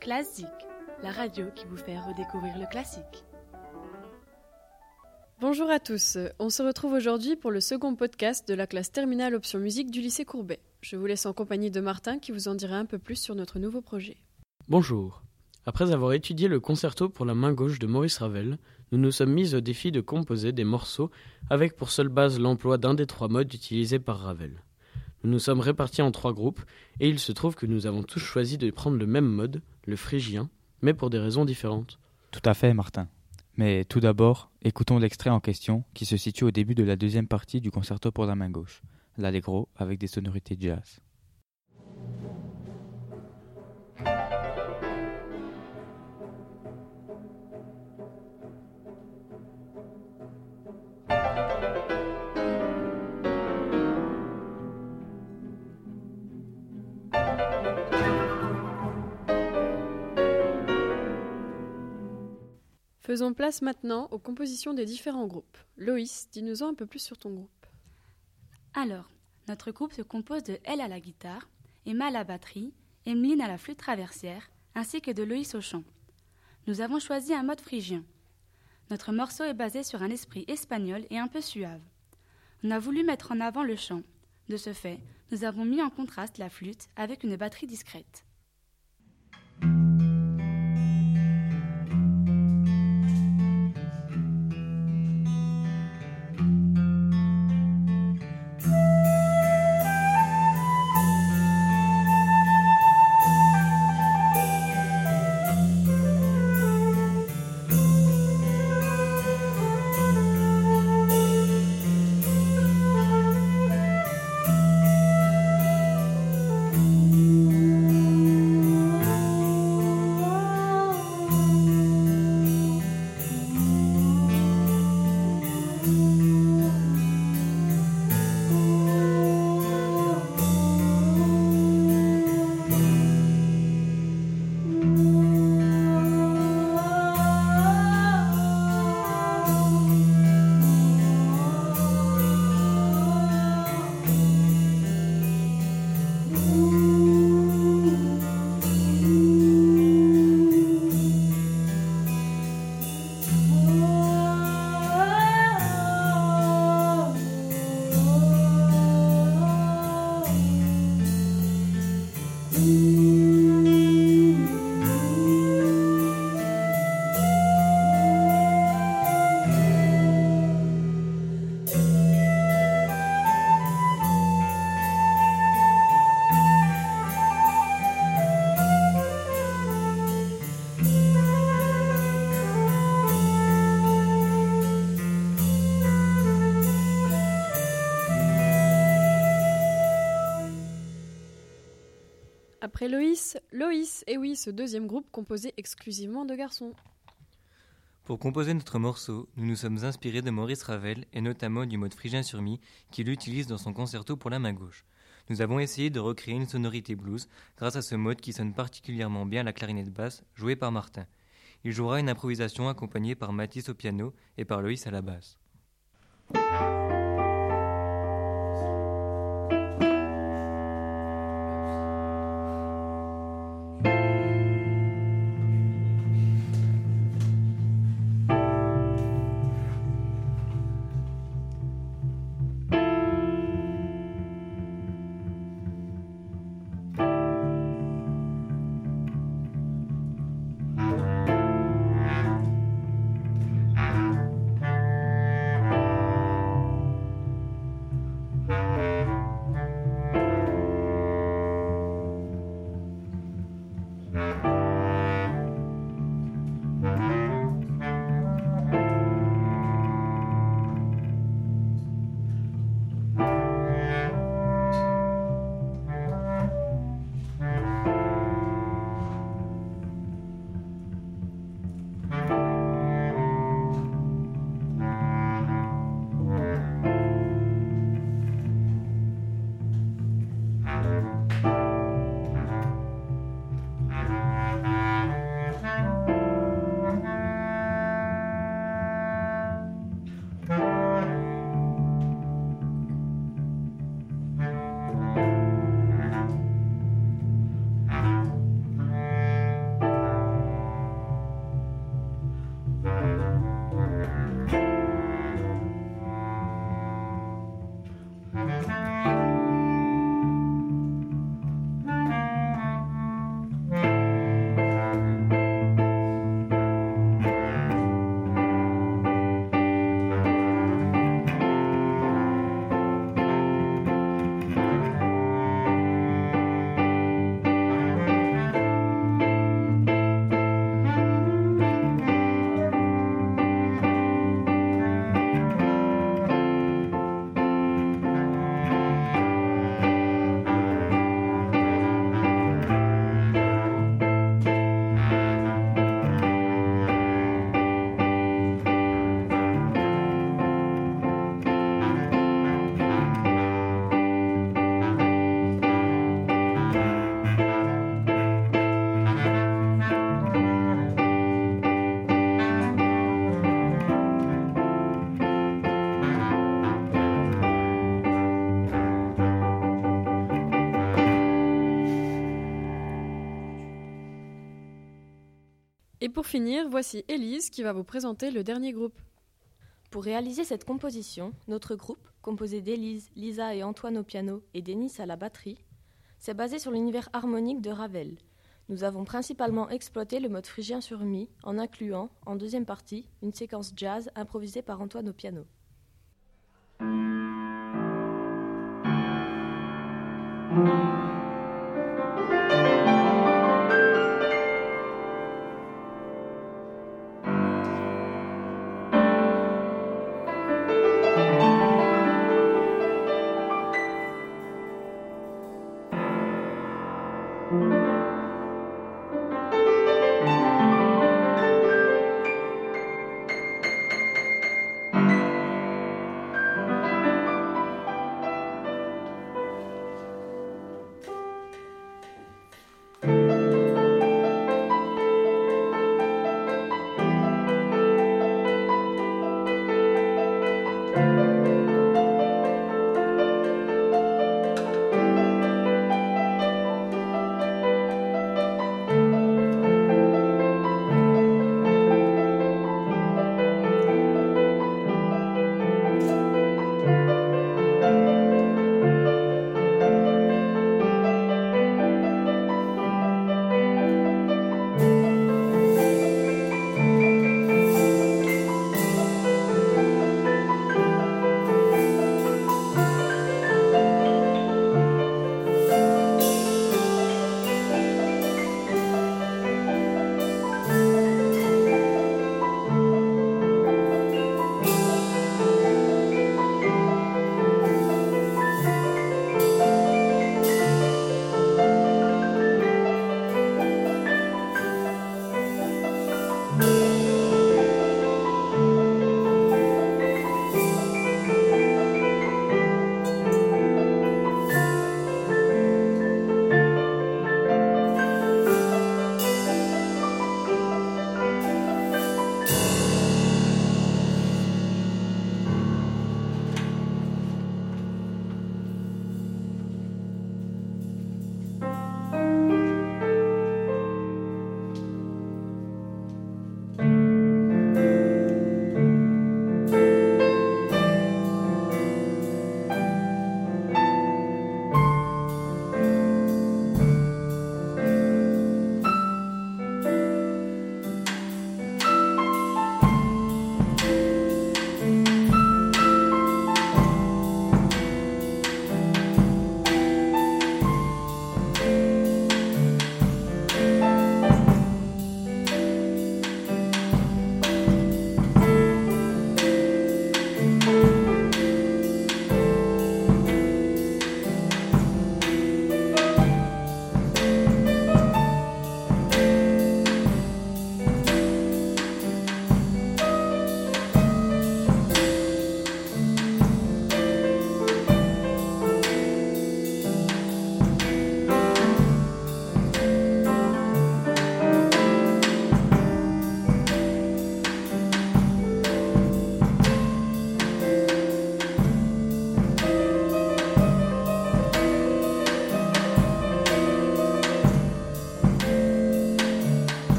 Classique, la radio qui vous fait redécouvrir le classique. Bonjour à tous, on se retrouve aujourd'hui pour le second podcast de la classe terminale option musique du lycée Courbet. Je vous laisse en compagnie de Martin qui vous en dira un peu plus sur notre nouveau projet. Bonjour. Après avoir étudié le concerto pour la main gauche de Maurice Ravel, nous nous sommes mis au défi de composer des morceaux avec pour seule base l'emploi d'un des trois modes utilisés par Ravel. Nous nous sommes répartis en trois groupes, et il se trouve que nous avons tous choisi de prendre le même mode, le phrygien, mais pour des raisons différentes. Tout à fait, Martin. Mais tout d'abord, écoutons l'extrait en question qui se situe au début de la deuxième partie du concerto pour la main gauche, l'allegro avec des sonorités jazz. Faisons place maintenant aux compositions des différents groupes. Loïs, dis-nous-en un peu plus sur ton groupe. Alors, notre groupe se compose de Elle à la guitare, Emma à la batterie, Emeline à la flûte traversière, ainsi que de Loïs au chant. Nous avons choisi un mode phrygien. Notre morceau est basé sur un esprit espagnol et un peu suave. On a voulu mettre en avant le chant. De ce fait, nous avons mis en contraste la flûte avec une batterie discrète. Après Loïs, Loïs, et oui, ce deuxième groupe composé exclusivement de garçons. Pour composer notre morceau, nous nous sommes inspirés de Maurice Ravel et notamment du mode phrygien sur mi qu'il utilise dans son concerto pour la main gauche. Nous avons essayé de recréer une sonorité blues grâce à ce mode qui sonne particulièrement bien la clarinette basse jouée par Martin. Il jouera une improvisation accompagnée par Mathis au piano et par Loïs à la basse. Pour finir, voici Élise qui va vous présenter le dernier groupe. Pour réaliser cette composition, notre groupe, composé d'Élise, Lisa et Antoine au piano et Denis à la batterie, s'est basé sur l'univers harmonique de Ravel. Nous avons principalement exploité le mode phrygien sur mi en incluant, en deuxième partie, une séquence jazz improvisée par Antoine au piano.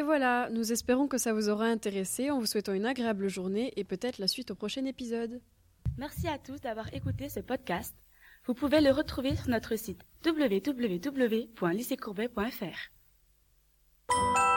Et voilà, nous espérons que ça vous aura intéressé en vous souhaitant une agréable journée et peut-être la suite au prochain épisode. Merci à tous d'avoir écouté ce podcast. Vous pouvez le retrouver sur notre site www.lycéecourbet.fr.